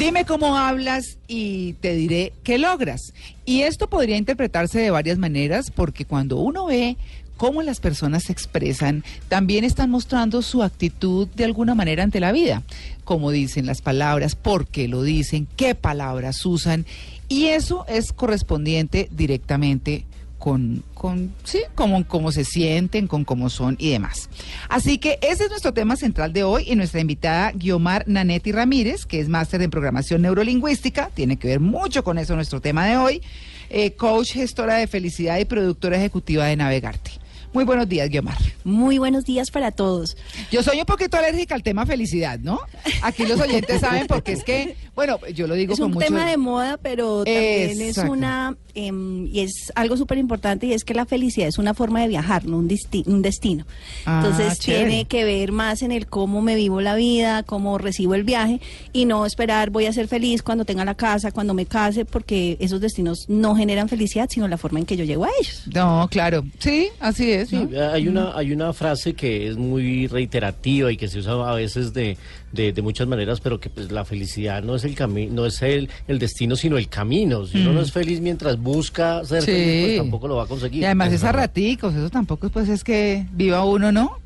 Dime cómo hablas y te diré qué logras. Y esto podría interpretarse de varias maneras porque cuando uno ve cómo las personas se expresan, también están mostrando su actitud de alguna manera ante la vida. Cómo dicen las palabras, por qué lo dicen, qué palabras usan. Y eso es correspondiente directamente con, con sí, como, cómo se sienten, con cómo son y demás. Así que ese es nuestro tema central de hoy y nuestra invitada Guiomar Nanetti Ramírez, que es máster en programación neurolingüística, tiene que ver mucho con eso nuestro tema de hoy, eh, coach, gestora de felicidad y productora ejecutiva de Navegarte. Muy buenos días, Guiomar. Muy buenos días para todos. Yo soy un poquito alérgica al tema felicidad, ¿no? Aquí los oyentes saben porque es que, bueno, yo lo digo Es con un mucho... tema de moda, pero también es una em, y es algo súper importante y es que la felicidad es una forma de viajar, no un, un destino. Ah, Entonces chévere. tiene que ver más en el cómo me vivo la vida, cómo recibo el viaje y no esperar voy a ser feliz cuando tenga la casa, cuando me case, porque esos destinos no generan felicidad, sino la forma en que yo llego a ellos. No, claro. Sí, así es. Sí, ¿no? hay una hay una frase que es muy reiterativa y que se usa a veces de, de, de muchas maneras, pero que pues la felicidad no es el camino, no es el, el destino, sino el camino. Si uno no es feliz mientras busca ser Sí. feliz, pues tampoco lo va a conseguir. Y además Es es a raticos, eso tampoco pues es que viva uno, ¿no?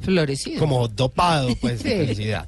Florecido. como dopado, pues, de felicidad.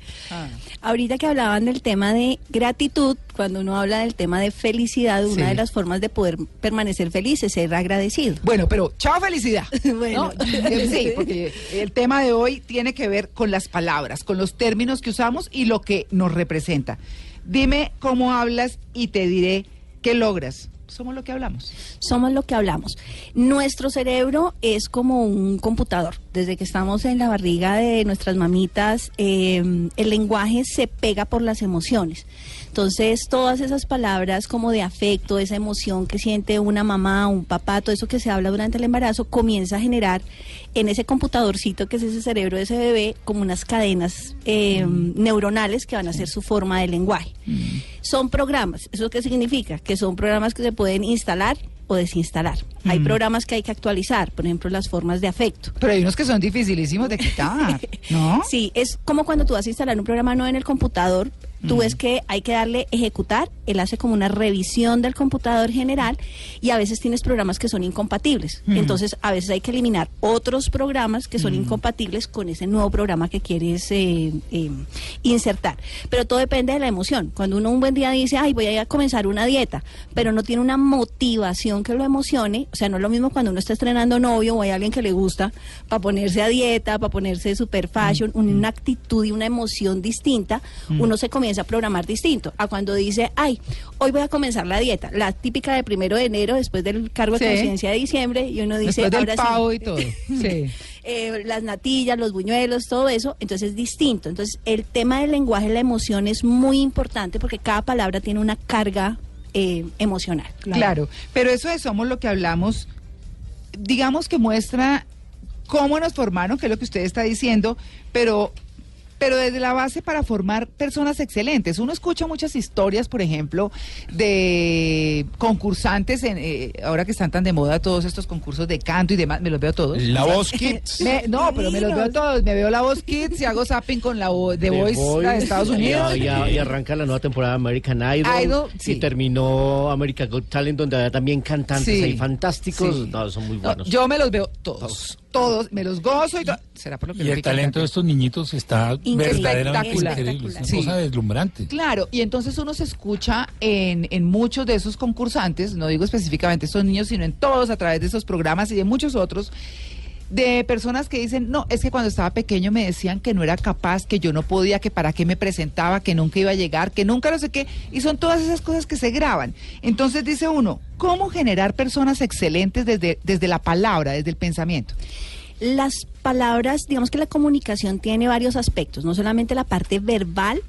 Ahorita que hablaban del tema de gratitud, cuando uno habla del tema de felicidad, Sí. una de las formas de poder permanecer feliz es ser agradecido. Bueno, pero chao felicidad. Bueno. ¿no? Sí, porque el tema de hoy tiene que ver con las palabras, con los términos que usamos y lo que nos representa. Dime cómo hablas y te diré qué logras. Somos lo que hablamos. Somos lo que hablamos. Nuestro cerebro es como un computador. Desde que estamos en la barriga de nuestras mamitas, eh, el lenguaje se pega por las emociones. Entonces, todas esas palabras como de afecto, esa emoción que siente una mamá, un papá, todo eso que se habla durante el embarazo, comienza a generar en ese computadorcito que es ese cerebro de ese bebé como unas cadenas eh, neuronales que van a ser su forma de lenguaje. Son programas. ¿Eso qué significa? Que son programas que se pueden instalar o desinstalar. Hay programas que hay que actualizar, por ejemplo, las formas de afecto. Pero hay unos que son dificilísimos de quitar, ¿no? Sí, es como cuando tú vas a instalar un programa nuevo en el computador, tú ves que hay que darle ejecutar, él hace como una revisión del computador general y a veces tienes programas que son incompatibles. Entonces, a veces hay que eliminar otros programas que son incompatibles con ese nuevo programa que quieres eh, eh, insertar. Pero todo depende de la emoción. Cuando uno un buen día dice, ay, voy a comenzar una dieta, pero no tiene una motivación que lo emocione, o sea, no es lo mismo cuando uno está estrenando novio o hay alguien que le gusta para ponerse a dieta, para ponerse super fashion, un- una actitud y una emoción distinta, uno se comienza a programar distinto. A cuando dice, ay, hoy voy a comenzar la dieta, la típica de primero de enero, después del cargo de conciencia de diciembre, y uno dice, Después del ahora sí". pavo y todo. Sí. eh, las natillas, los buñuelos, todo eso, entonces es distinto. Entonces el tema del lenguaje, la emoción es muy importante porque cada palabra tiene una carga eh, emocional. Claro, pero eso de somos lo que hablamos, digamos que muestra cómo nos formaron, que es lo que usted está diciendo, pero pero desde la base para formar personas excelentes. Uno escucha muchas historias, por ejemplo, de concursantes, en, eh, ahora que están tan de moda todos estos concursos de canto y demás, me los veo todos. La voz Kids. Me- no, pero me los veo todos. Me veo la voz Kids y hago zapping con la voz de Voice la de Estados y- Unidos. Y, arranca la nueva temporada de American Idol. Idol, sí. Y terminó American Got Talent, donde había también cantantes Sí. ahí fantásticos. Sí. No, son muy No, buenos. yo me los veo todos. Todos, me los gozo y to- será por lo que Y el talento de estos niñitos está Increíble. verdaderamente Espectacular. increíble. Es una Sí. cosa deslumbrante. Claro, y entonces uno se escucha en, en muchos de esos concursantes, no digo específicamente estos niños, sino en todos a través de esos programas y de muchos otros, de personas que dicen, no, es que cuando estaba pequeño me decían que no era capaz, que yo no podía, que para qué me presentaba, que nunca iba a llegar, que nunca no sé qué, y son todas esas cosas que se graban. Entonces dice uno, ¿cómo generar personas excelentes desde, desde la palabra, desde el pensamiento? Las palabras, digamos que la comunicación tiene varios aspectos, no solamente la parte verbal,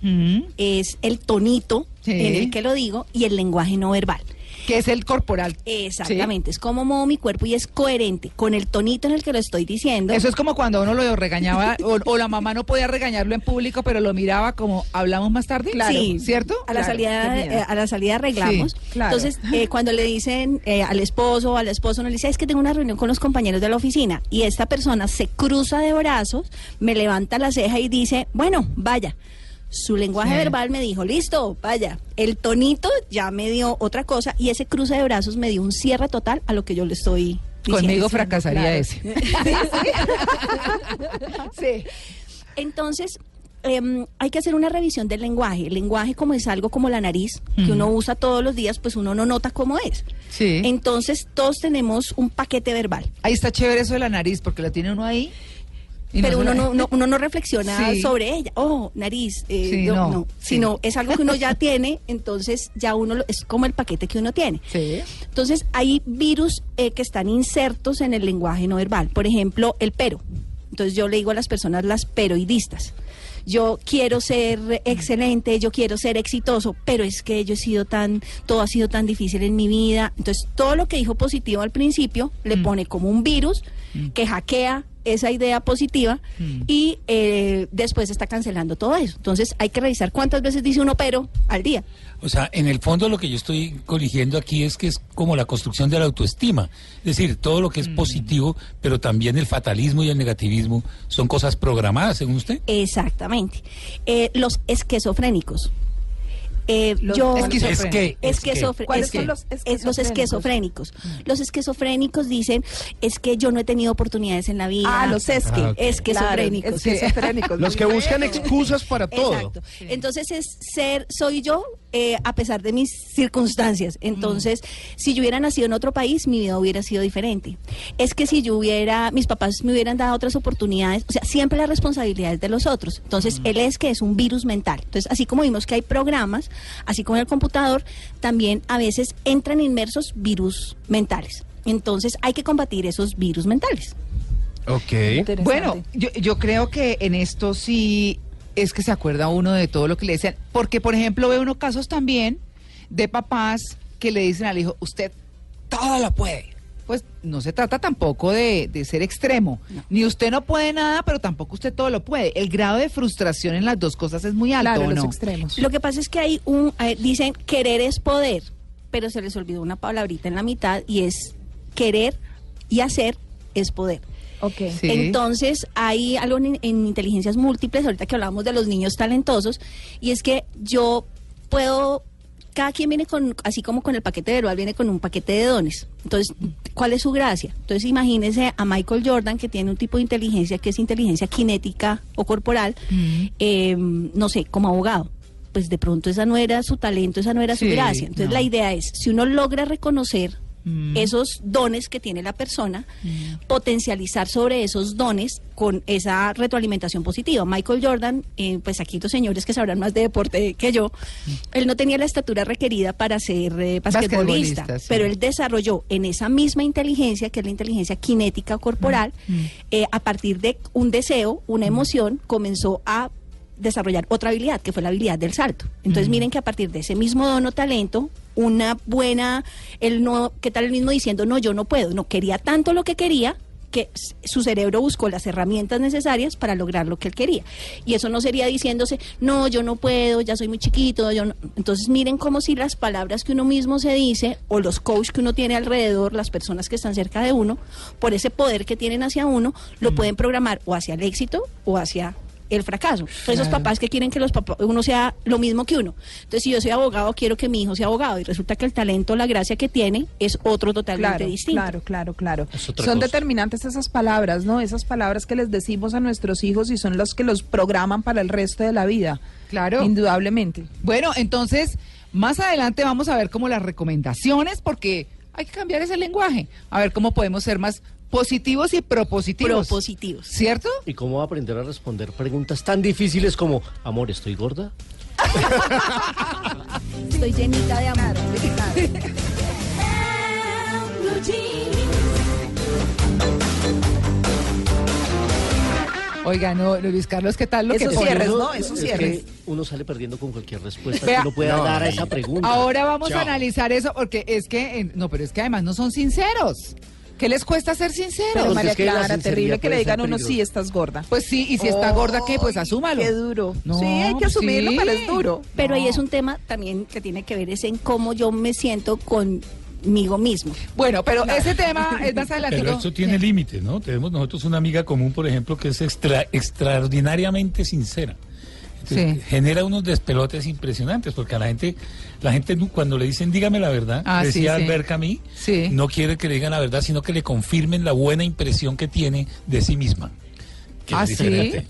es el tonito Sí. en el que lo digo y el lenguaje no verbal. Que es el corporal. Exactamente, es como muevo mi cuerpo y es coherente con el tonito en el que lo estoy diciendo. Eso es como cuando uno lo regañaba o, o la mamá no podía regañarlo en público, pero lo miraba como hablamos más tarde. Sí, ¿cierto? A la Claro, salida, eh, a la salida arreglamos. Sí, claro. Entonces, eh, cuando le dicen eh, al esposo o al esposo, no le dice, es que tengo una reunión con los compañeros de la oficina y esta persona se cruza de brazos, me levanta la ceja y dice, bueno, vaya. Su lenguaje Sí. verbal me dijo, listo, vaya. El tonito ya me dio otra cosa y ese cruce de brazos me dio un cierre total a lo que yo le estoy diciendo. Conmigo fracasaría ese. sí. Entonces, em, hay que hacer una revisión del lenguaje. El lenguaje como es algo como la nariz, que uno usa todos los días, pues uno no nota cómo es. Sí. Entonces, todos tenemos un paquete verbal. Ahí está chévere eso de la nariz, porque la tiene uno ahí. Y pero uno no, no- uno no reflexiona Sí. sobre ella. Oh, nariz. eh, Sí, no, no, no. sí. Sino es algo que uno ya tiene, entonces ya uno lo- es como el paquete que uno tiene. Sí. Entonces, hay virus eh, que están insertos en el lenguaje no verbal. Por ejemplo, el pero. Entonces, yo le digo a las personas las peroidistas. Yo quiero ser excelente, yo quiero ser exitoso, pero es que yo he sido tan, todo ha sido tan difícil en mi vida. Entonces, todo lo que dijo positivo al principio le Mm. pone como un virus que hackea esa idea positiva Mm. y eh, después está cancelando todo eso. Entonces, hay que revisar cuántas veces dice uno pero al día. O sea, en el fondo lo que yo estoy corrigiendo aquí es que es como la construcción de la autoestima. Es decir, todo lo que es Mm. positivo, pero también el fatalismo y el negativismo son cosas programadas, según usted. Exactamente. Eh, los esquizofrénicos. Eh, yo, esquizofrénicos. Es que- es que- Esquizofre- ¿Cuáles es que- son los es- los esquizofrénicos. Los esquizofrénicos dicen, es que yo no he tenido oportunidades en la vida. Ah, los esque. Ah, ok. Esquizofrénicos. Claro, esquizofrénicos. Los que buscan excusas para todo. Exacto. Entonces es ser, soy yo eh, a pesar de mis circunstancias. Entonces, si yo hubiera nacido en otro país, mi vida hubiera sido diferente. Es que si yo hubiera, mis papás me hubieran dado otras oportunidades, o sea, siempre la responsabilidad es de los otros. Entonces, él es que es un virus mental. Entonces, así como vimos que hay programas, así como en el computador, también a veces entran inmersos virus mentales. Entonces, hay que combatir esos virus mentales. Ok. Bueno, yo, yo creo que en esto sí es que se acuerda uno de todo lo que le decían. Porque, por ejemplo, ve uno casos también de papás que le dicen al hijo, usted todo lo puede. Pues no se trata tampoco de, de ser extremo. Ni usted no puede nada, pero tampoco usted todo lo puede. El grado de frustración en las dos cosas es muy alto, Claro, ¿o los no? extremos. Lo que pasa es que hay un, eh, dicen querer es poder, pero se les olvidó una palabrita en la mitad y es querer y hacer es poder. Ok. Sí. Entonces hay algo en, en inteligencias múltiples, ahorita que hablamos de los niños talentosos, y es que yo puedo, cada quien viene con, así como con el paquete verbal, viene con un paquete de dones. Entonces, ¿cuál es su gracia? Entonces imagínense a Michael Jordan, que tiene un tipo de inteligencia que es inteligencia cinética o corporal, Mm. eh, no sé, como abogado. Pues de pronto esa no era su talento, esa no era Sí, su gracia. Entonces no. la idea es, si uno logra reconocer Mm. esos dones que tiene la persona, potencializar sobre esos dones con esa retroalimentación positiva. Michael Jordan, eh, pues aquí los señores que sabrán más de deporte que yo, él no tenía la estatura requerida para ser eh, basquetbolista, Basquetbolista, sí. pero él desarrolló en esa misma inteligencia, que es la inteligencia cinética corporal, Mm. eh, a partir de un deseo, una emoción, comenzó a desarrollar otra habilidad, que fue la habilidad del salto. Entonces Mm. miren que a partir de ese mismo don o talento, una buena, él no, ¿qué tal el mismo diciendo, no, yo no puedo, no quería tanto lo que quería, que su cerebro buscó las herramientas necesarias para lograr lo que él quería. Y eso no sería diciéndose, no, yo no puedo, ya soy muy chiquito, yo no. Entonces miren como si las palabras que uno mismo se dice, o los coaches que uno tiene alrededor, las personas que están cerca de uno, por ese poder que tienen hacia uno, lo pueden programar o hacia el éxito o hacia el fracaso. Esos papás que quieren que los papás, uno sea lo mismo que uno. Entonces, si yo soy abogado, quiero que mi hijo sea abogado. Y resulta que el talento, la gracia que tiene, es otro totalmente Claro, distinto. claro, claro, claro. Son cosa. determinantes esas palabras, ¿no? Esas palabras que les decimos a nuestros hijos y son los que los programan para el resto de la vida. Claro. Indudablemente. Bueno, entonces, más adelante vamos a ver como las recomendaciones, porque hay que cambiar ese lenguaje. A ver cómo podemos ser más positivos y propositivos. Propositivos. ¿Cierto? ¿Y cómo aprender a responder preguntas tan difíciles como, amor, ¿estoy gorda? Estoy llenita de amor. Oiga, no, Luis Carlos, ¿qué tal lo Eso que pone? cierres, Uno- ¿no? Eso es cierres. que uno sale perdiendo con cualquier respuesta Vea, que uno pueda no, dar a esa pregunta. Ahora vamos a analizar eso porque es que, no, pero es que además no son sinceros. ¿Qué les cuesta ser sinceros? Pero María es que la Clara, terrible que le digan a uno, sí, estás gorda. Pues sí, y si está gorda, ¿qué? Pues asúmalo. Qué duro. No, sí, hay que pues asumirlo, sí. pero es duro. Pero ahí es un tema también que tiene que ver es en cómo yo me siento conmigo mismo. Bueno, pero ese tema es más adelante. Pero esto tiene límites, ¿no? Tenemos nosotros una amiga común, por ejemplo, que es extra- extraordinariamente sincera. Entonces, Sí. Genera unos despelotes impresionantes, porque a la gente, la gente cuando le dicen dígame la verdad, Ah, decía sí. Albert Camus, Sí. no quiere que le digan la verdad, sino que le confirmen la buena impresión que tiene de sí misma. Que ¿Ah, es sí? diferente.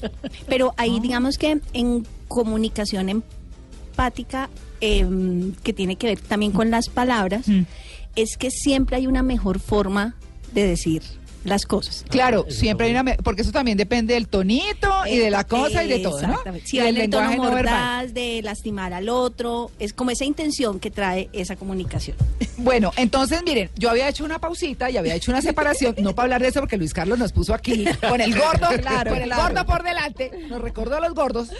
Pero ahí digamos que en comunicación empática, em, que tiene que ver también con las palabras, Mm. es que siempre hay una mejor forma de decir las cosas. Claro, eso siempre hay una... me- Porque eso también depende del tonito y de la cosa y de todo, ¿no? Si Y del en el tono lenguaje no verbal. de lastimar al otro, es como esa intención que trae esa comunicación. Bueno, entonces miren, yo había hecho una pausita y había hecho una separación, no para hablar de eso porque Luis Carlos nos puso aquí con el gordo, Claro, con el claro. gordo por delante, nos recordó a los gordos.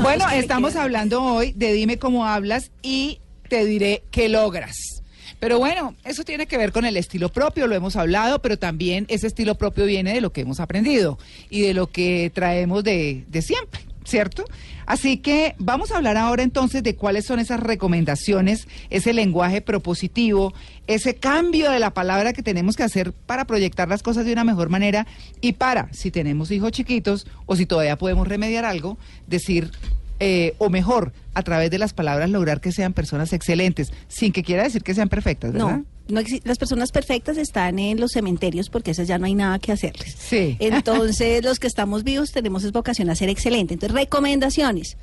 Bueno, estamos hablando hoy de dime cómo hablas y te diré qué logras. Pero bueno, eso tiene que ver con el estilo propio, lo hemos hablado, pero también ese estilo propio viene de lo que hemos aprendido y de lo que traemos de, de siempre, ¿cierto? Así que vamos a hablar ahora entonces de cuáles son esas recomendaciones, ese lenguaje propositivo, ese cambio de la palabra que tenemos que hacer para proyectar las cosas de una mejor manera y para, si tenemos hijos chiquitos o si todavía podemos remediar algo, decir eh, o mejor, a través de las palabras lograr que sean personas excelentes, sin que quiera decir que sean perfectas, ¿verdad? No, no las personas perfectas están en los cementerios porque esas ya no hay nada que hacerles. Sí. Entonces, los que estamos vivos tenemos es vocación a ser excelente. Entonces, recomendaciones.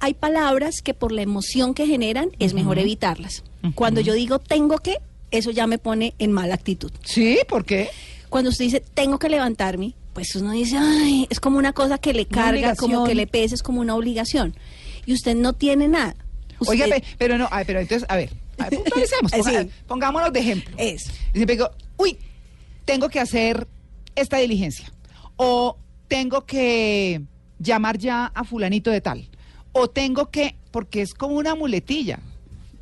Hay palabras que por la emoción que generan es mejor evitarlas. Cuando yo digo tengo que, eso ya me pone en mala actitud. Sí, ¿por qué? Cuando usted dice tengo que levantarme, pues uno dice, ay, es como una cosa que le carga, como que le pesa, es como una obligación. Y usted no tiene nada. Usted- Oiga, pero no, ay, pero entonces, a ver, a ver, puntualicemos, Eh, ponga- sí. pongámonos de ejemplo. Es. Y siempre digo, uy, tengo que hacer esta diligencia. O tengo que llamar ya a fulanito de tal. O tengo que, porque es como una muletilla.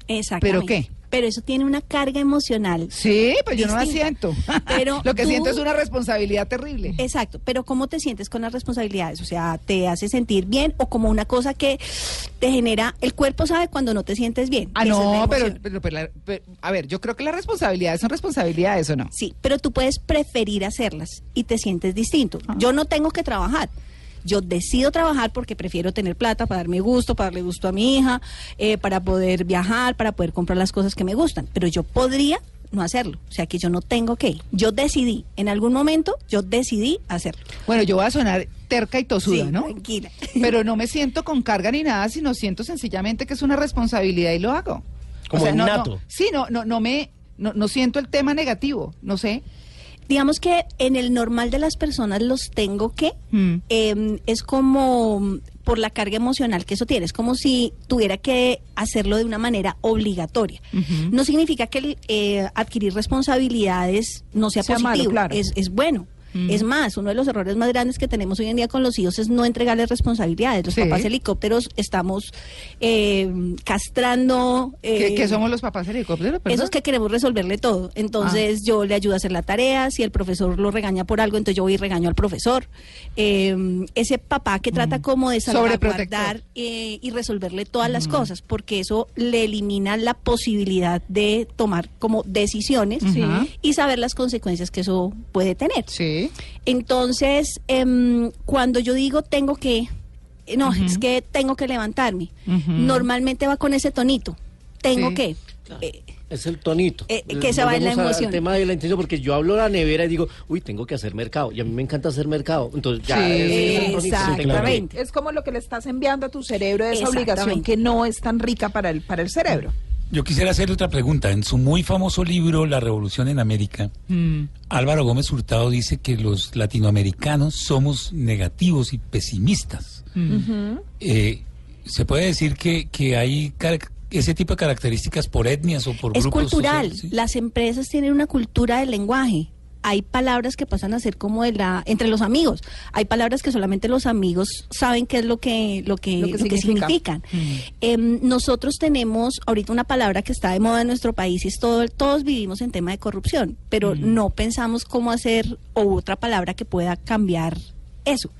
Exactamente. ¿Pero qué? Pero eso tiene una carga emocional. Sí, pues yo no la siento. Pero Lo que tú- siento es una responsabilidad terrible. Exacto, pero ¿cómo te sientes con las responsabilidades? O sea, ¿te hace sentir bien o como una cosa que te genera, el cuerpo sabe cuando no te sientes bien? Ah, Esa no, pero, pero- a ver, yo creo que las responsabilidades son responsabilidades, ¿o no? Sí, pero tú puedes preferir hacerlas y te sientes distinto. Ah. Yo no tengo que trabajar. Yo decido trabajar porque prefiero tener plata para darme gusto, para darle gusto a mi hija, eh, para poder viajar, para poder comprar las cosas que me gustan. Pero yo podría no hacerlo. O sea que yo no tengo que. ir. Yo decidí, en algún momento, yo decidí hacerlo. Bueno, yo voy a sonar terca y tosuda, Sí, ¿no? Tranquila. Pero no me siento con carga ni nada, sino siento sencillamente que es una responsabilidad y lo hago. Como no, no- innato. sí, no, no, no me, no, no siento el tema negativo, no sé. Digamos que en el normal de las personas los tengo que. Mm. eh, es como por la carga emocional que eso tiene. Es como si tuviera que hacerlo de una manera obligatoria. No significa que el, eh, adquirir responsabilidades no sea, Sea malo, positivo. claro. es, es bueno. Mm. Es más, uno de los errores más grandes que tenemos hoy en día con los hijos es no entregarles responsabilidades. Los Sí. papás helicópteros estamos eh, castrando. ¿Qué, eh, qué somos los papás helicópteros? perdón? esos que queremos resolverle todo. Entonces Ah. yo le ayudo a hacer la tarea, si el profesor lo regaña por algo, entonces yo voy y regaño al profesor. Eh, ese papá que trata como de Mm. Sobreprotector. Mm. salvaguardar eh, y resolverle todas las cosas, porque eso le elimina la posibilidad de tomar como decisiones Sí. y saber las consecuencias que eso puede tener. Sí. Entonces, em, cuando yo digo tengo que, no, es que tengo que levantarme, normalmente va con ese tonito. Tengo Sí. que. eh, Es el tonito. Eh, que se va en la emoción. tema de la intención, porque yo hablo a la nevera y digo, uy, tengo que hacer mercado. Y a mí me encanta hacer mercado. Entonces ya Sí, es el exactamente. Es como lo que le estás enviando a tu cerebro de esa obligación que no es tan rica para el, para el cerebro. Yo quisiera hacerle otra pregunta. En su muy famoso libro La Revolución en América, Mm. Álvaro Gómez Hurtado dice que los latinoamericanos somos negativos y pesimistas. Eh, ¿Se puede decir que, que hay ese tipo de características por etnias o por Es grupos cultural. sociales? Sí. Las empresas tienen una cultura del lenguaje. Hay palabras que pasan a ser como de la entre los amigos. Hay palabras que solamente los amigos saben qué es lo que lo que, Lo que lo que significa. significan. Em, nosotros tenemos ahorita una palabra que está de moda en nuestro país y es todo, todos vivimos en tema de corrupción, pero no pensamos cómo hacer o otra palabra que pueda cambiar eso.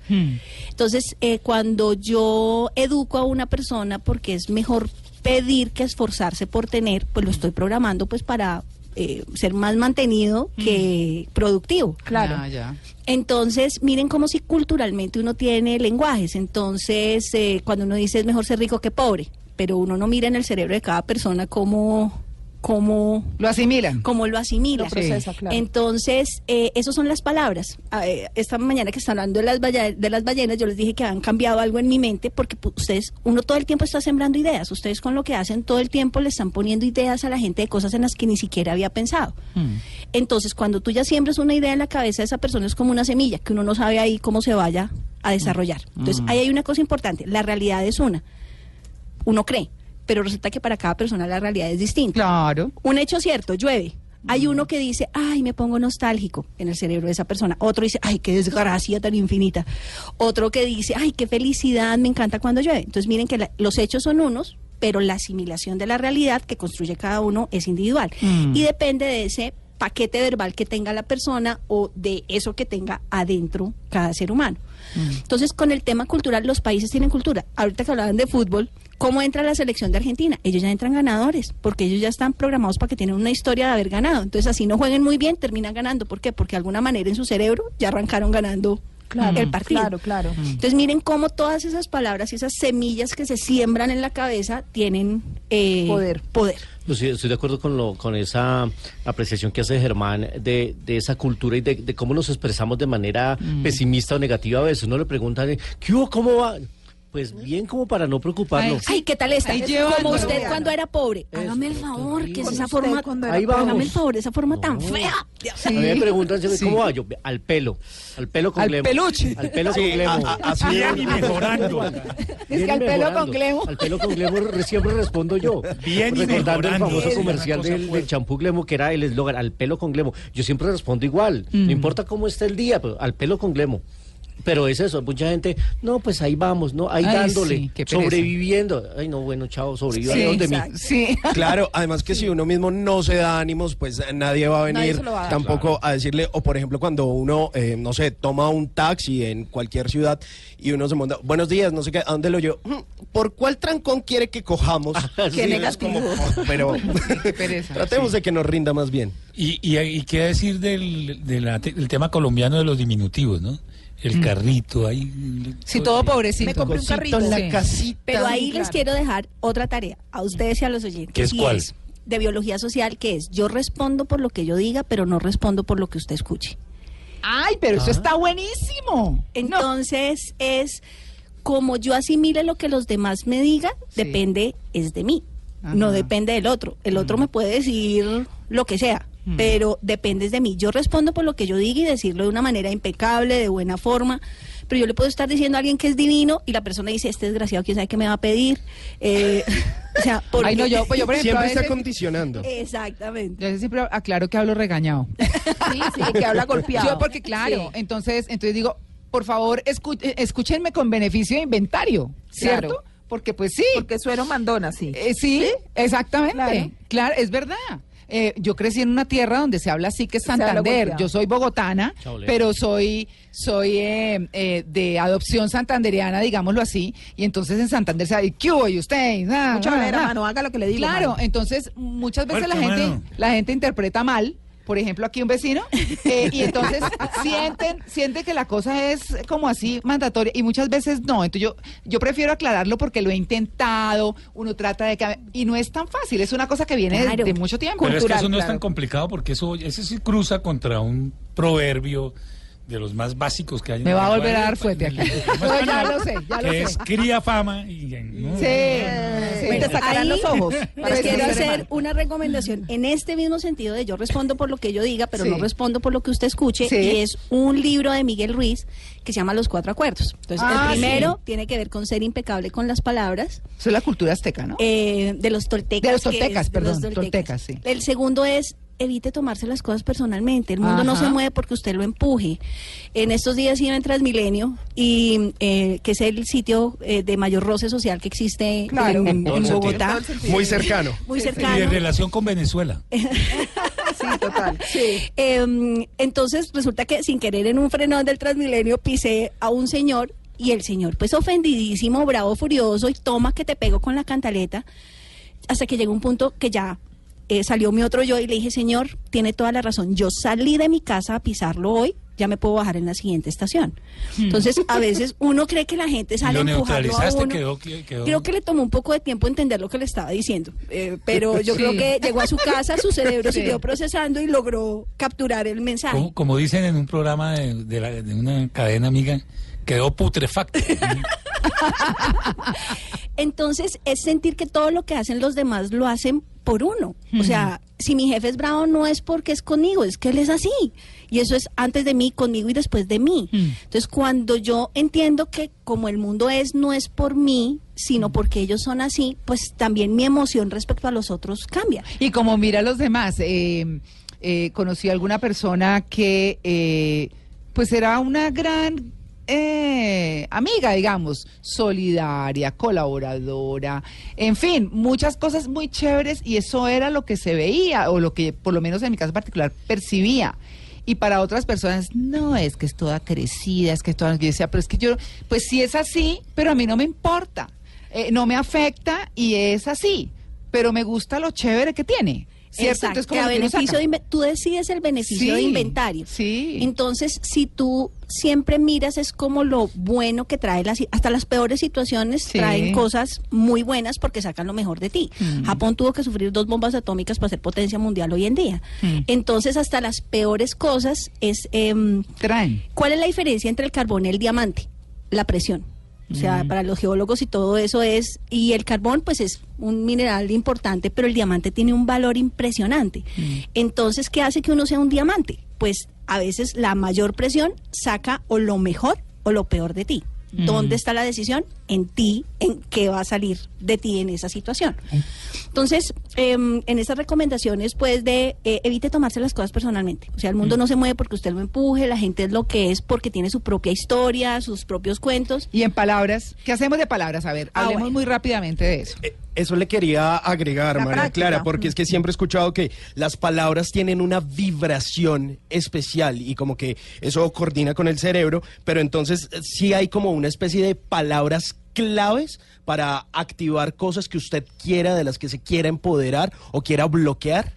Entonces, eh, cuando yo educo a una persona porque es mejor pedir que esforzarse por tener, pues lo estoy programando pues para eh, ser más mantenido que productivo. Claro. Ya, ya. Entonces, miren cómo si culturalmente uno tiene lenguajes. Entonces, eh, cuando uno dice es mejor ser rico que pobre, pero uno no mira en el cerebro de cada persona cómo, cómo, Lo asimilan. cómo lo asimila. Lo procesa, claro. Entonces, eh, esas son las palabras. Ah, eh, esta mañana que están hablando de las, balla- de las ballenas, yo les dije que han cambiado algo en mi mente porque ustedes, uno todo el tiempo está sembrando ideas. Ustedes con lo que hacen todo el tiempo le están poniendo ideas a la gente de cosas en las que ni siquiera había pensado. Entonces, cuando tú ya siembras una idea en la cabeza de esa persona, es como una semilla que uno no sabe ahí cómo se vaya a desarrollar. Entonces, ahí hay una cosa importante. La realidad es una. Uno cree, pero resulta que para cada persona la realidad es distinta. Claro. Un hecho cierto, llueve. Hay uno que dice, ay, me pongo nostálgico en el cerebro de esa persona. Otro dice, ay, qué desgracia tan infinita. Otro que dice, ay, qué felicidad, me encanta cuando llueve. Entonces miren que la- los hechos son unos, pero la asimilación de la realidad que construye cada uno es individual. Y depende de ese paquete verbal que tenga la persona o de eso que tenga adentro cada ser humano. Entonces, con el tema cultural, los países tienen cultura. Ahorita que hablaban de fútbol, ¿cómo entra la selección de Argentina? Ellos ya entran ganadores, porque ellos ya están programados para que tienen una historia de haber ganado. Entonces, así no jueguen muy bien, terminan ganando. ¿Por qué? Porque de alguna manera en su cerebro ya arrancaron ganando Claro, el partido. claro, claro. Entonces, miren cómo todas esas palabras y esas semillas que se siembran en la cabeza tienen eh, Poder. poder. Pues sí, estoy de acuerdo con, lo, con esa apreciación que hace Germán de, de esa cultura y de, de cómo nos expresamos de manera pesimista o negativa a veces. Uno le pregunta, ¿qué hubo? ¿Cómo va? Pues bien, como para no preocuparnos. Ay, ¿qué tal esta? Ahí Como usted Mariana. cuando era pobre. Hágame el favor, que es esa forma. cuando era Ahí pobre. Hágame el vamos. favor, esa forma tan fea. A mí me preguntan Sí. ¿cómo va? Yo, al pelo, al pelo con Al glemo. peluche. Al pelo con glemo. así Bien y mejorando. Es que al pelo con glemo. Al pelo con glemo re- siempre respondo yo. Bien y Recordando el famoso comercial del, champú glemo, que era el eslogan, al pelo con glemo. Yo siempre respondo igual. No importa cómo esté el día, pero al pelo con glemo. Pero es eso, mucha gente, no, pues ahí vamos, ¿no? Ahí Ay, dándole, sí, sobreviviendo. Ay, no, bueno, chao, sobreviva Sí, de mí. Sí. Claro, además que si uno mismo no se da ánimos, pues nadie va a venir va a tampoco a decirle, o por ejemplo cuando uno, eh, no sé, toma un taxi en cualquier ciudad y uno se monta, buenos días, no sé qué, ¿a dónde lo llevo? "Mm, ¿Por cuál trancón quiere que cojamos? Qué negativo. como, "Oh, pero pereza. tratemos de que nos rinda más bien. Y, y, y qué decir del tema colombiano de los diminutivos, ¿no? El carrito ahí. Sí, todo pobrecito. Me compré un carrito. Sí. la casita. Pero ahí claro. les quiero dejar otra tarea a ustedes y a los oyentes. ¿Qué es y cuál? de biología social, que es yo respondo por lo que yo diga, pero no respondo por lo que usted escuche. Ay, pero eso está buenísimo. Entonces es como yo asimile lo que los demás me digan, Sí. depende es de mí, Ajá. no depende del otro. El otro me puede decir lo que sea, pero depende es de mí. Yo respondo por lo que yo diga y decirlo de una manera impecable, de buena forma. Pero yo le puedo estar diciendo a alguien que es divino y la persona dice, este desgraciado, quién sabe qué me va a pedir. Eh, o sea, porque... Ay, no, yo, pues yo por ejemplo, Siempre está veces, condicionando. Exactamente. yo siempre aclaro que hablo regañado. Sí, sí, que habla golpeado. Yo porque claro, Sí. entonces, entonces digo, por favor, escu- eh, escúchenme con beneficio de inventario, ¿cierto? Claro. Porque pues sí. Porque suero mandona, sí. Eh, sí, exactamente. Claro. Claro. es verdad. Eh, yo crecí en una tierra donde se habla así que es Santander. Yo soy bogotana, pero soy soy eh, eh, de adopción santanderiana, digámoslo así. Y entonces en Santander se ¿qué hubo? ¿Y usted? Ah, Mucha manera, ah. mano, haga lo que le digo. Claro, mano. entonces muchas veces la gente, mano. la gente interpreta mal. Por ejemplo, aquí un vecino, eh, y entonces sienten, siente que la cosa es como así mandatoria, y muchas veces no. Entonces yo, yo prefiero aclararlo porque lo he intentado, uno trata de que y no es tan fácil, es una cosa que viene de- Claro. de, mucho tiempo. Pero es que eso no es tan complicado porque eso ese sí cruza contra un proverbio de los más básicos que hay. en Me el va a volver a dar fuerte aquí. No, ya lo sé, ya lo que sé. es cría fama y ¿no? Sí, sí. Te sacarán Ahí los ojos. Les Pues quiero hacer una recomendación en este mismo sentido de yo respondo por lo que yo diga, pero Sí. no respondo por lo que usted escuche. Sí. Y es un libro de Miguel Ruiz que se llama Los Cuatro Acuerdos. Entonces, Ah, el primero sí. tiene que ver con ser impecable con las palabras. Eso es la cultura azteca, ¿no? eh, de los toltecas. De los es toltecas, de perdón, toltecas, sí. El segundo es evite tomarse las cosas personalmente. El mundo no se mueve porque usted lo empuje. En estos días iba en Transmilenio, y, eh, que es el sitio eh, de mayor roce social que existe Claro. en, En en todo Bogotá. Muy cercano. Muy Y en cercano. relación con Venezuela. Sí, total. Em, entonces resulta que sin querer en un frenón del Transmilenio pisé a un señor y el señor pues ofendidísimo, bravo, furioso y toma que te pego con la cantaleta hasta que llegó un punto que ya eh, salió mi otro yo y le dije, señor, tiene toda la razón, yo salí de mi casa a pisarlo hoy, ya me puedo bajar en la siguiente estación. Entonces, a veces uno cree que la gente sale Lo a uno. quedó, quedó- Creo que le tomó un poco de tiempo entender lo que le estaba diciendo, eh, pero yo Sí. creo que llegó a su casa, su cerebro Sí. siguió procesando y logró capturar el mensaje. como, como dicen en un programa de, de la- de una cadena amiga, quedó putrefacto. Entonces es sentir que todo lo que hacen los demás lo hacen por uno. O sea, si mi jefe es bravo no es porque es conmigo, es que él es así. Y eso es antes de mí, conmigo y después de mí. Entonces cuando yo entiendo que como el mundo es, no es por mí, sino porque ellos son así, pues también mi emoción respecto a los otros cambia. Y como mira a los demás, eh, eh, conocí a alguna persona que eh, pues era una gran eh, amiga, digamos, solidaria, colaboradora, en fin, muchas cosas muy chéveres y eso era lo que se veía o lo que por lo menos en mi caso particular percibía. Y para otras personas, no, es que es toda crecida, es que es toda... Yo decía, pero es que yo, pues sí es así, pero a mí no me importa, eh, no me afecta y es así, pero me gusta lo chévere que tiene. ¿Cierto? Exacto, que a beneficio de tú decides el beneficio de inventario. sí. Entonces, si tú siempre miras es como lo bueno que trae las hasta las peores situaciones Sí. traen cosas muy buenas porque sacan lo mejor de ti. Mm. Japón tuvo que sufrir dos bombas atómicas para ser potencia mundial hoy en día. Mm. Entonces, hasta las peores cosas es em, Traen. ¿Cuál es la diferencia entre el carbón y el diamante? La presión. O sea, para los geólogos y todo eso es, y el carbón pues es un mineral importante, pero el diamante tiene un valor impresionante. Entonces, ¿qué hace que uno sea un diamante? Pues a veces la mayor presión saca o lo mejor o lo peor de ti. ¿Dónde está la decisión? En ti, en qué va a salir de ti en esa situación. Entonces, em, en estas recomendaciones, pues, de eh, evite tomarse las cosas personalmente. O sea, el mundo no se mueve porque usted lo empuje, la gente es lo que es porque tiene su propia historia, sus propios cuentos. Y en palabras, ¿qué hacemos de palabras? A ver, Ah, hablemos bueno. muy rápidamente de eso. Eh, Eso le quería agregar, La María práctica. Clara, porque es que siempre he escuchado que las palabras tienen una vibración especial y como que eso coordina con el cerebro, pero entonces eh, sí hay como una especie de palabras claves para activar cosas que usted quiera, de las que se quiera empoderar o quiera bloquear.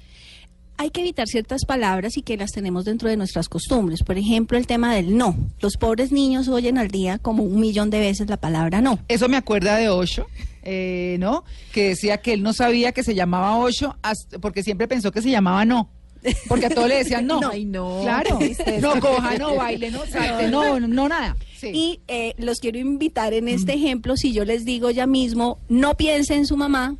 Hay que evitar ciertas palabras y que las tenemos dentro de nuestras costumbres. Por ejemplo, el tema del no. Los pobres niños oyen al día como un millón de veces la palabra no. Eso me acuerda de Osho, eh, ¿no? Que decía que él no sabía que se llamaba Osho hasta- porque siempre pensó que se llamaba no. Porque a todos le decían no. No. Ay, no. Claro. No coja, no baile, no salte, no, no nada. Sí. Y eh, los quiero invitar en este ejemplo, si yo les digo ya mismo, no piense en su mamá,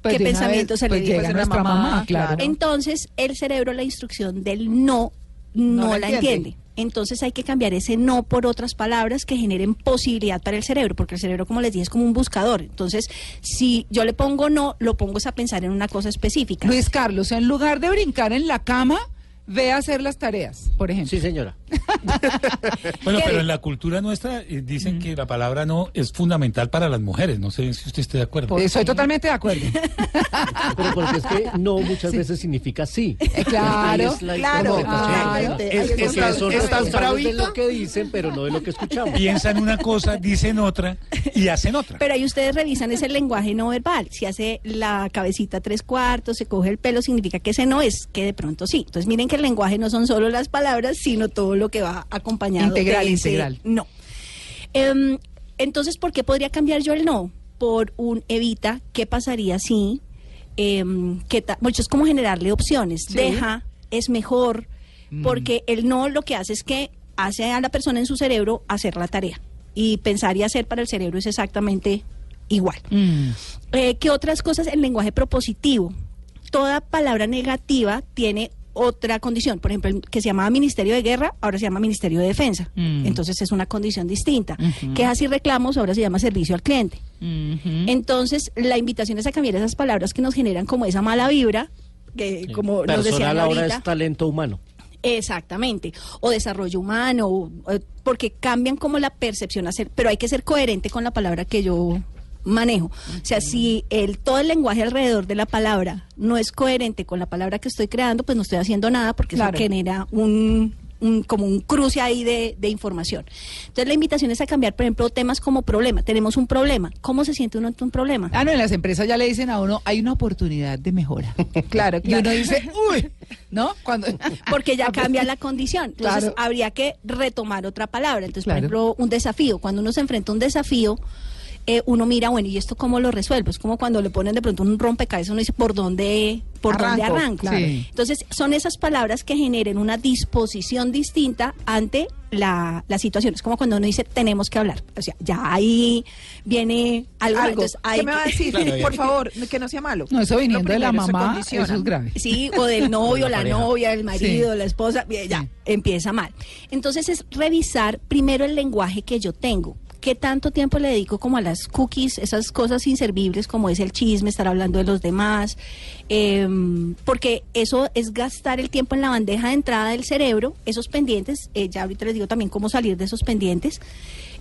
Pues ¿qué una pensamiento vez, se le pues dijo? llega Pues, nuestra mamá, mamá, claro. Entonces, el cerebro la instrucción del no no, No la la entiende. entiende. Entonces hay que cambiar ese no por otras palabras que generen posibilidad para el cerebro, porque el cerebro, como les dije, es como un buscador. Entonces, si yo le pongo no, lo pongo es a pensar en una cosa específica. Luis Carlos, en lugar de brincar en la cama, ve a hacer las tareas, por ejemplo. Sí, señora. Bueno, pero en la cultura nuestra eh, dicen que la palabra no es fundamental para las mujeres. No sé si usted está de acuerdo. Eh, soy totalmente de acuerdo. Pero porque es que no muchas veces significa sí. Eh, claro, es la claro, ah, Es- bravita. lo que dicen, pero no de lo que escuchamos. Piensan una cosa, dicen otra y hacen otra. Pero ahí ustedes revisan ese lenguaje no verbal. Si hace la cabecita tres cuartos, se coge el pelo, significa que ese no es, que de pronto sí. Entonces miren que el lenguaje no son solo las palabras, sino todo lo que va acompañado. Integral, de ese integral. No. Em, entonces, ¿por qué podría cambiar yo el no? Por un evita, ¿qué pasaría si? Em, ¿qué ta- Mucho es como generarle opciones. Sí. Deja, es mejor, porque el no lo que hace es que hace a la persona en su cerebro hacer la tarea. Y pensar y hacer para el cerebro es exactamente igual. Mm. Eh, ¿Qué otras cosas? El lenguaje propositivo. Toda palabra negativa tiene otra condición. Por ejemplo, el que se llamaba Ministerio de Guerra, ahora se llama Ministerio de Defensa. Mm. Entonces es una condición distinta. Ujú. Quejas y reclamos ahora se llama Servicio al Cliente. Entonces, la invitación es a cambiar esas palabras que nos generan como esa mala vibra que como nos decían Personal ahora ahorita. es talento humano. Exactamente, o desarrollo humano, o- o- porque cambian como la percepción, a hacer, pero hay que ser coherente con la palabra que yo manejo. O sea, si el, todo el lenguaje alrededor de la palabra no es coherente con la palabra que estoy creando, pues no estoy haciendo nada porque Claro. eso genera un, un- como un cruce ahí de, de información. Entonces la invitación es a cambiar, por ejemplo, temas como problema. Tenemos un problema. ¿Cómo se siente uno ante un problema? Ah, no, en las empresas ya le dicen a uno, hay una oportunidad de mejora. Claro, Y uno claro. dice, uy, ¿no? Cuando... porque ya cambia la condición. Entonces Claro. habría que retomar otra palabra. Entonces, Claro. por ejemplo, un desafío. Cuando uno se enfrenta a un desafío, eh, uno mira, bueno, ¿y esto cómo lo resuelvo? Es como cuando le ponen de pronto un rompecabezas, uno dice, ¿por dónde, por dónde Arranco, arranco? claro. Sí. Entonces, son esas palabras que generen una disposición distinta ante la, la situación. Es como cuando uno dice, tenemos que hablar. O sea, ya ahí viene algo. Algo. entonces hay ¿Qué me va a decir? Claro. Por favor, que no sea malo. No, eso viniendo de la eso mamá, condiciona. eso es grave. Sí, o del novio, la novia, el marido, Sí. la esposa, ya Sí. empieza mal. Entonces es revisar primero el lenguaje que yo tengo. ¿Qué tanto tiempo le dedico como a las cookies, esas cosas inservibles como es el chisme, estar hablando de los demás? Em, porque eso es gastar el tiempo en la bandeja de entrada del cerebro, esos pendientes, eh, ya ahorita les digo también cómo salir de esos pendientes,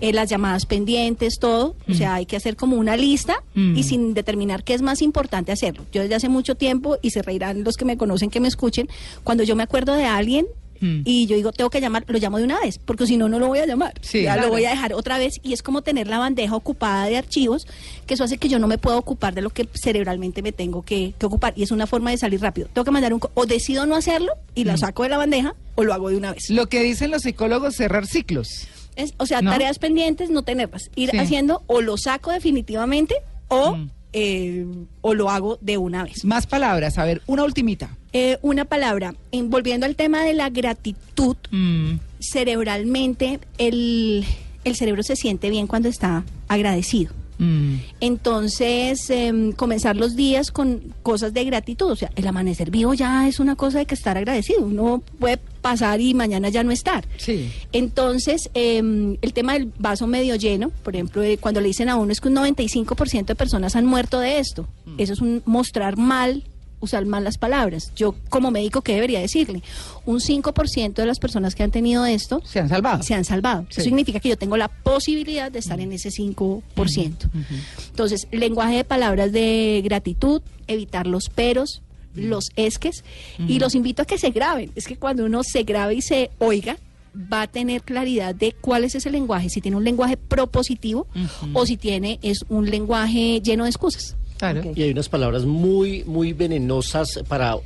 eh, las llamadas pendientes, todo, o sea, hay que hacer como una lista Mm. y sin determinar qué es más importante hacerlo. Yo desde hace mucho tiempo, y se reirán los que me conocen, que me escuchen, cuando yo me acuerdo de alguien Mm. y yo digo, tengo que llamar, lo llamo de una vez, porque si no, no lo voy a llamar. Sí, ya claro. lo voy a dejar otra vez y es como tener la bandeja ocupada de archivos, que eso hace que yo no me pueda ocupar de lo que cerebralmente me tengo que, que ocupar y es una forma de salir rápido. Tengo que mandar un... O decido no hacerlo y Mm. lo saco de la bandeja o lo hago de una vez. Lo que dicen los psicólogos, cerrar ciclos. Es- o sea, ¿No? tareas pendientes, no tenerlas. Ir Sí. haciendo o lo saco definitivamente o, Mm. Eh, o lo hago de una vez. Más palabras, a ver, una ultimita. Eh, una palabra, en- volviendo al tema de la gratitud, Mm, cerebralmente el, el cerebro se siente bien cuando está agradecido. Mm. Entonces, em, comenzar los días con cosas de gratitud. O sea, el amanecer vivo ya es una cosa de que estar agradecido. Uno puede pasar y mañana ya no estar. Sí. Entonces, em, el tema del vaso medio lleno, por ejemplo, eh, cuando le dicen a uno es que un 95% de personas han muerto de esto. Eso es un mostrar mal, usar mal las palabras. Yo, como médico, ¿qué debería decirle? Un 5% de las personas que han tenido esto Se han salvado. se han salvado. Sí. Eso significa que yo tengo la posibilidad de estar en ese 5%. Entonces, lenguaje de palabras de gratitud, evitar los peros, los esques, y los invito a que se graben. Es que cuando uno se grabe y se oiga, va a tener claridad de cuál es ese lenguaje, si tiene un lenguaje propositivo o si tiene es un lenguaje lleno de excusas. Claro. Y hay unas palabras muy, muy venenosas para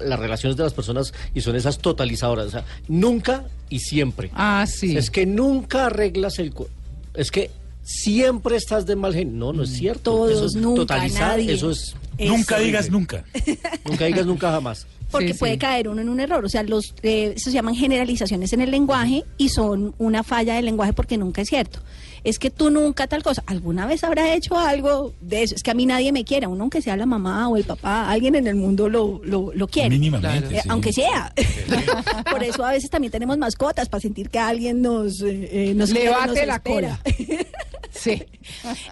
las relaciones de las personas y son esas totalizadoras. O sea, nunca y siempre. Ah, sí. Es que nunca arreglas el... Es que siempre estás de mal genio. No, no es cierto. Todos, eso es nunca, totalizar, nadie. Eso es... Nunca digas nunca. Nunca digas nunca jamás. Porque Sí, puede sí. caer uno en un error. O sea, los eh, eso se llaman generalizaciones en el lenguaje y son una falla del lenguaje porque nunca es cierto. Es que tú nunca tal cosa. ¿Alguna vez habrá hecho algo de eso? Es que a mí nadie me quiere, uno aunque sea la mamá o el papá, alguien en el mundo lo, lo, lo quiere. Mínimamente. Eh, sí. Aunque sea. Por eso a veces también tenemos mascotas, para sentir que alguien nos, eh, eh, nos Le quiere, nos la espera. Sí.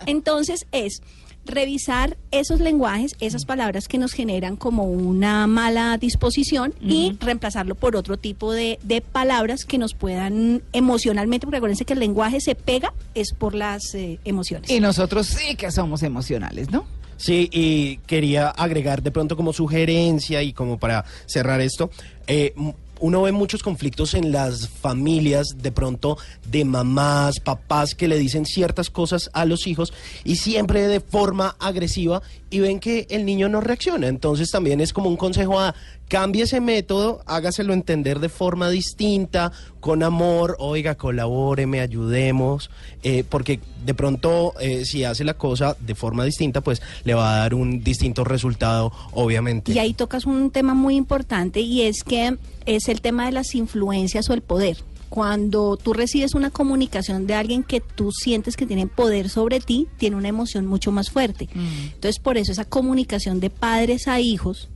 Entonces es revisar esos lenguajes, esas palabras que nos generan como una mala disposición y reemplazarlo por otro tipo de, de palabras que nos puedan emocionalmente, porque acuérdense que el lenguaje se pega es por las eh, emociones. Y nosotros sí que somos emocionales, ¿no? Sí, y quería agregar de pronto como sugerencia y como para cerrar esto, eh, uno ve muchos conflictos en las familias, de pronto de mamás, papás que le dicen ciertas cosas a los hijos y siempre de forma agresiva y ven que el niño no reacciona. Entonces también es como un consejo a cambie ese método, hágaselo entender de forma distinta, con amor, oiga, colabóreme, ayudemos, eh, porque de pronto eh, si hace la cosa de forma distinta, pues le va a dar un distinto resultado, obviamente. Y ahí tocas un tema muy importante y es que es el tema de las influencias o el poder. Cuando tú recibes una comunicación de alguien que tú sientes que tiene poder sobre ti, tiene una emoción mucho más fuerte. Entonces, por eso esa comunicación de padres a hijos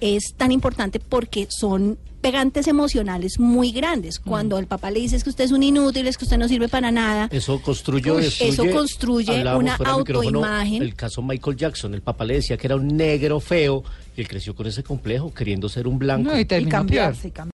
es tan importante porque son pegantes emocionales muy grandes. Cuando el papá le dice es que usted es un inútil, es que usted no sirve para nada, Eso construye, Uy, destruye. eso construye una autoimagen. El caso Michael Jackson, el papá le decía que era un negro feo y él creció con ese complejo, queriendo ser un blanco. No, y cambiarse, y cambiarse.